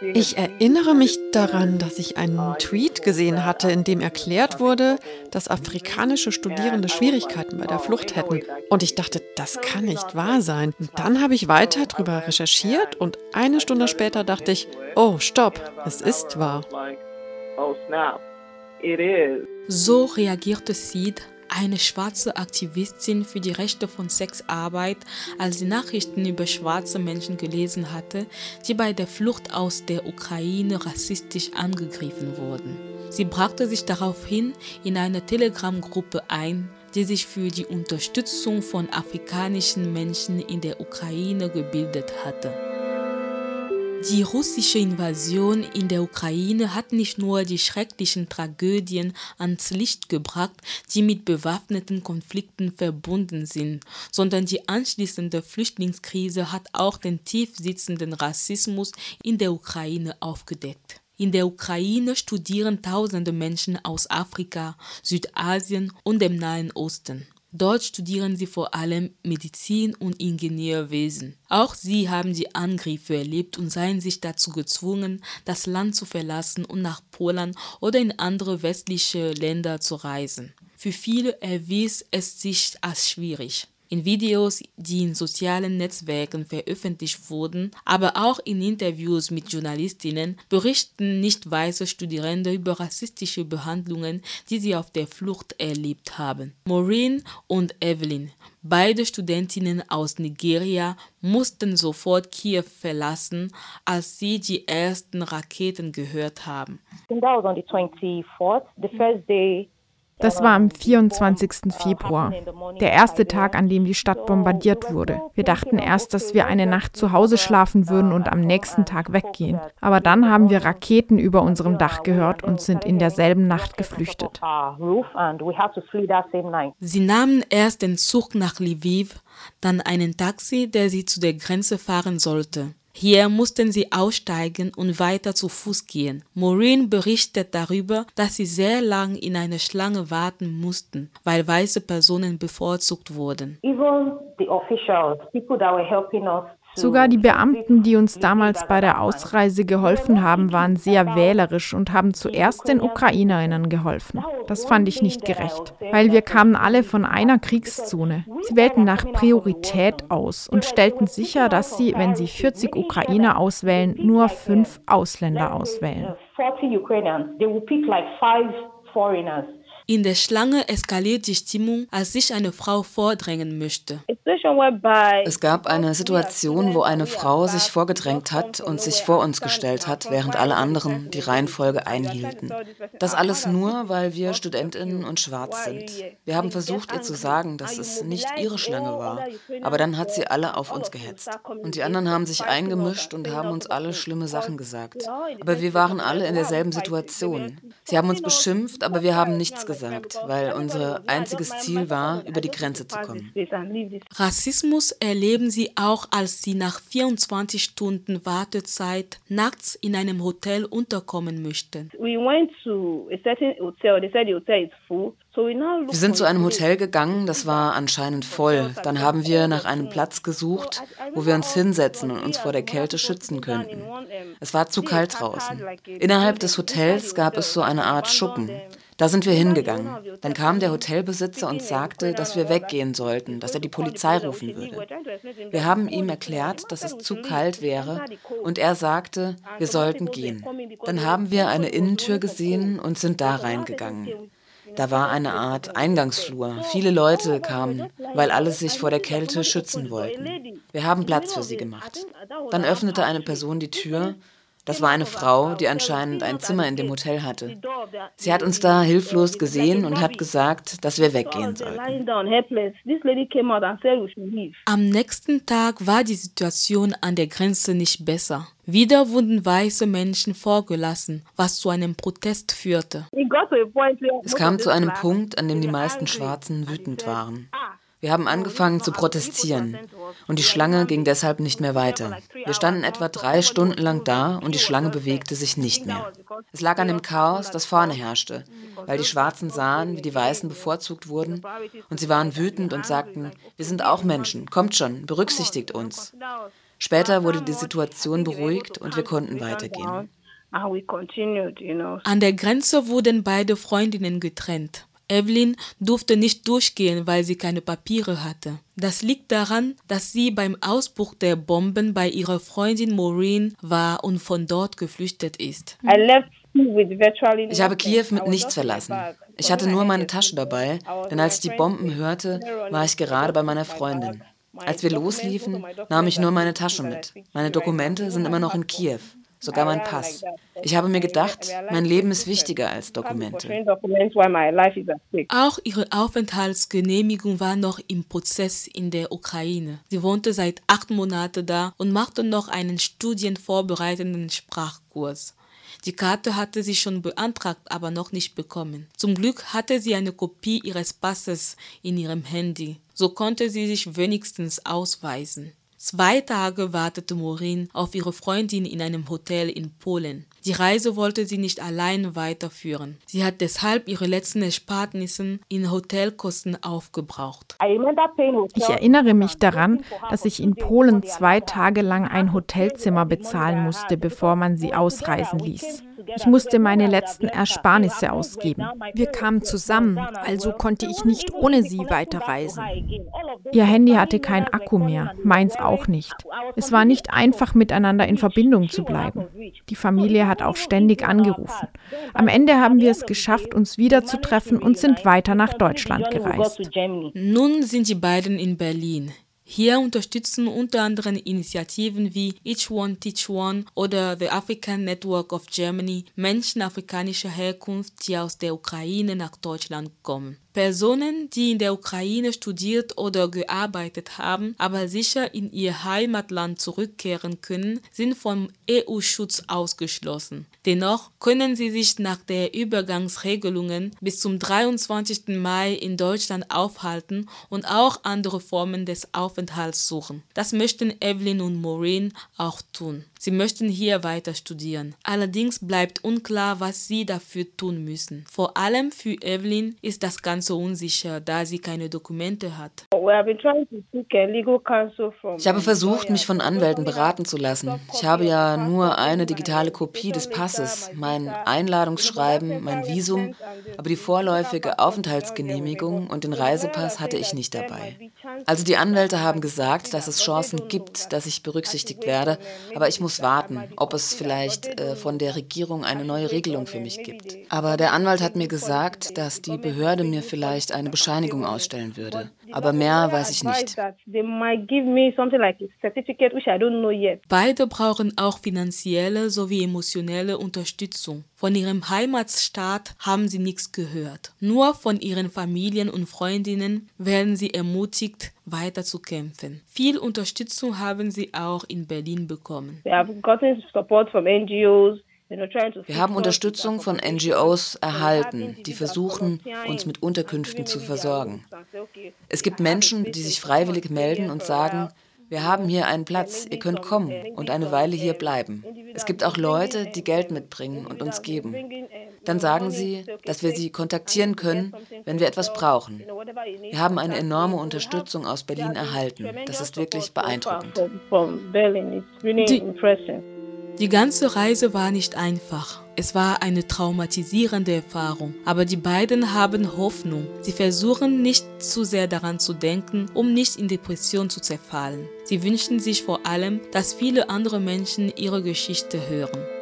Ich erinnere mich daran, dass ich einen Tweet gesehen hatte, in dem erklärt wurde, dass afrikanische Studierende Schwierigkeiten bei der Flucht hätten. Und ich dachte, das kann nicht wahr sein. Und dann habe ich weiter darüber recherchiert und eine Stunde später dachte ich, oh, stopp, es ist wahr. So reagierte Sid eine schwarze Aktivistin für die Rechte von Sexarbeit, als sie Nachrichten über schwarze Menschen gelesen hatte, die bei der Flucht aus der Ukraine rassistisch angegriffen wurden. Sie brachte sich daraufhin in eine Telegram-Gruppe ein, die sich für die Unterstützung von afrikanischen Menschen in der Ukraine gebildet hatte. Die russische Invasion in der Ukraine hat nicht nur die schrecklichen Tragödien ans Licht gebracht, die mit bewaffneten Konflikten verbunden sind, sondern die anschließende Flüchtlingskrise hat auch den tief sitzenden Rassismus in der Ukraine aufgedeckt. In der Ukraine studieren tausende Menschen aus Afrika, Südasien und dem Nahen Osten. Dort studieren sie vor allem Medizin und Ingenieurwesen. Auch sie haben die Angriffe erlebt und seien sich dazu gezwungen, das Land zu verlassen und nach Polen oder in andere westliche Länder zu reisen. Für viele erwies es sich als schwierig in Videos, die in sozialen Netzwerken veröffentlicht wurden, aber auch in Interviews mit Journalistinnen berichten nicht weiße Studierende über rassistische Behandlungen, die sie auf der Flucht erlebt haben. Maureen und Evelyn, beide Studentinnen aus Nigeria, mussten sofort Kiew verlassen, als sie die ersten Raketen gehört haben. that was on the 24th, the first day das war am 24. Februar, der erste Tag, an dem die Stadt bombardiert wurde. Wir dachten erst, dass wir eine Nacht zu Hause schlafen würden und am nächsten Tag weggehen. Aber dann haben wir Raketen über unserem Dach gehört und sind in derselben Nacht geflüchtet. Sie nahmen erst den Zug nach Lviv, dann einen Taxi, der sie zu der Grenze fahren sollte. Hier mussten sie aussteigen und weiter zu Fuß gehen. Maureen berichtet darüber, dass sie sehr lang in einer Schlange warten mussten, weil weiße Personen bevorzugt wurden. Even the officials, people that were helping us Sogar die Beamten, die uns damals bei der Ausreise geholfen haben, waren sehr wählerisch und haben zuerst den Ukrainerinnen geholfen. Das fand ich nicht gerecht, weil wir kamen alle von einer Kriegszone. Sie wählten nach Priorität aus und stellten sicher, dass sie, wenn sie 40 Ukrainer auswählen, nur fünf Ausländer auswählen. 40 Ukrainians, they will pick like five foreigners. In der Schlange eskaliert die Stimmung, als sich eine Frau vordrängen möchte. Es gab eine Situation, wo eine Frau sich vorgedrängt hat und sich vor uns gestellt hat, während alle anderen die Reihenfolge einhielten. Das alles nur, weil wir Studentinnen und schwarz sind. Wir haben versucht, ihr zu sagen, dass es nicht ihre Schlange war, aber dann hat sie alle auf uns gehetzt. Und die anderen haben sich eingemischt und haben uns alle schlimme Sachen gesagt. Aber wir waren alle in derselben Situation. Sie haben uns beschimpft, aber wir haben nichts gesagt gesagt, weil unser einziges Ziel war, über die Grenze zu kommen. Rassismus erleben sie auch, als sie nach 24 Stunden Wartezeit nachts in einem Hotel unterkommen möchten. Wir sind zu einem Hotel gegangen, das war anscheinend voll. Dann haben wir nach einem Platz gesucht, wo wir uns hinsetzen und uns vor der Kälte schützen könnten. Es war zu kalt draußen. Innerhalb des Hotels gab es so eine Art Schuppen. Da sind wir hingegangen. Dann kam der Hotelbesitzer und sagte, dass wir weggehen sollten, dass er die Polizei rufen würde. Wir haben ihm erklärt, dass es zu kalt wäre und er sagte, wir sollten gehen. Dann haben wir eine Innentür gesehen und sind da reingegangen. Da war eine Art Eingangsflur. Viele Leute kamen, weil alle sich vor der Kälte schützen wollten. Wir haben Platz für sie gemacht. Dann öffnete eine Person die Tür das war eine Frau, die anscheinend ein Zimmer in dem Hotel hatte. Sie hat uns da hilflos gesehen und hat gesagt, dass wir weggehen sollten. Am nächsten Tag war die Situation an der Grenze nicht besser. Wieder wurden weiße Menschen vorgelassen, was zu einem Protest führte. Es kam zu einem Punkt, an dem die meisten Schwarzen wütend waren. Wir haben angefangen zu protestieren und die Schlange ging deshalb nicht mehr weiter. Wir standen etwa drei Stunden lang da und die Schlange bewegte sich nicht mehr. Es lag an dem Chaos, das vorne herrschte, weil die Schwarzen sahen, wie die Weißen bevorzugt wurden und sie waren wütend und sagten, wir sind auch Menschen, kommt schon, berücksichtigt uns. Später wurde die Situation beruhigt und wir konnten weitergehen. An der Grenze wurden beide Freundinnen getrennt. Evelyn durfte nicht durchgehen, weil sie keine Papiere hatte. Das liegt daran, dass sie beim Ausbruch der Bomben bei ihrer Freundin Maureen war und von dort geflüchtet ist. Ich habe Kiew mit nichts verlassen. Ich hatte nur meine Tasche dabei, denn als ich die Bomben hörte, war ich gerade bei meiner Freundin. Als wir losliefen, nahm ich nur meine Tasche mit. Meine Dokumente sind immer noch in Kiew sogar mein Pass. Ich habe mir gedacht, mein Leben ist wichtiger als Dokumente. Auch ihre Aufenthaltsgenehmigung war noch im Prozess in der Ukraine. Sie wohnte seit acht Monaten da und machte noch einen studienvorbereitenden Sprachkurs. Die Karte hatte sie schon beantragt, aber noch nicht bekommen. Zum Glück hatte sie eine Kopie ihres Passes in ihrem Handy. So konnte sie sich wenigstens ausweisen. Zwei Tage wartete Maureen auf ihre Freundin in einem Hotel in Polen. Die Reise wollte sie nicht allein weiterführen. Sie hat deshalb ihre letzten Ersparnisse in Hotelkosten aufgebraucht. Ich erinnere mich daran, dass ich in Polen zwei Tage lang ein Hotelzimmer bezahlen musste, bevor man sie ausreisen ließ. Ich musste meine letzten Ersparnisse ausgeben. Wir kamen zusammen, also konnte ich nicht ohne sie weiterreisen. Ihr Handy hatte kein Akku mehr, meins auch nicht. Es war nicht einfach, miteinander in Verbindung zu bleiben. Die Familie hat auch ständig angerufen. Am Ende haben wir es geschafft, uns wiederzutreffen und sind weiter nach Deutschland gereist. Nun sind die beiden in Berlin. Hier unterstützen unter anderem Initiativen wie Each One Teach One oder The African Network of Germany Menschen afrikanischer Herkunft, die aus der Ukraine nach Deutschland kommen. Personen, die in der Ukraine studiert oder gearbeitet haben, aber sicher in ihr Heimatland zurückkehren können, sind vom EU-Schutz ausgeschlossen. Dennoch können sie sich nach der Übergangsregelungen bis zum 23. Mai in Deutschland aufhalten und auch andere Formen des Aufenthalts suchen. Das möchten Evelyn und Maureen auch tun. Sie möchten hier weiter studieren. Allerdings bleibt unklar, was sie dafür tun müssen. Vor allem für Evelyn ist das Ganze unsicher, da sie keine Dokumente hat. Ich habe versucht, mich von Anwälten beraten zu lassen. Ich habe ja nur eine digitale Kopie des Passes, mein Einladungsschreiben, mein Visum, aber die vorläufige Aufenthaltsgenehmigung und den Reisepass hatte ich nicht dabei. Also die Anwälte haben gesagt, dass es Chancen gibt, dass ich berücksichtigt werde, aber ich muss warten, ob es vielleicht äh, von der Regierung eine neue Regelung für mich gibt. Aber der Anwalt hat mir gesagt, dass die Behörde mir vielleicht eine Bescheinigung ausstellen würde. Aber mehr weiß ich nicht. Beide brauchen auch finanzielle sowie emotionelle Unterstützung. Von ihrem Heimatstaat haben sie nichts gehört. Nur von ihren Familien und Freundinnen werden sie ermutigt, weiter zu kämpfen. Viel Unterstützung haben sie auch in Berlin bekommen. Wir haben Unterstützung von NGOs erhalten, die versuchen, uns mit Unterkünften zu versorgen. Es gibt Menschen, die sich freiwillig melden und sagen, wir haben hier einen Platz, ihr könnt kommen und eine Weile hier bleiben. Es gibt auch Leute, die Geld mitbringen und uns geben. Dann sagen sie, dass wir sie kontaktieren können, wenn wir etwas brauchen. Wir haben eine enorme Unterstützung aus Berlin erhalten. Das ist wirklich beeindruckend. Die die ganze Reise war nicht einfach. Es war eine traumatisierende Erfahrung. Aber die beiden haben Hoffnung. Sie versuchen nicht zu sehr daran zu denken, um nicht in Depression zu zerfallen. Sie wünschen sich vor allem, dass viele andere Menschen ihre Geschichte hören.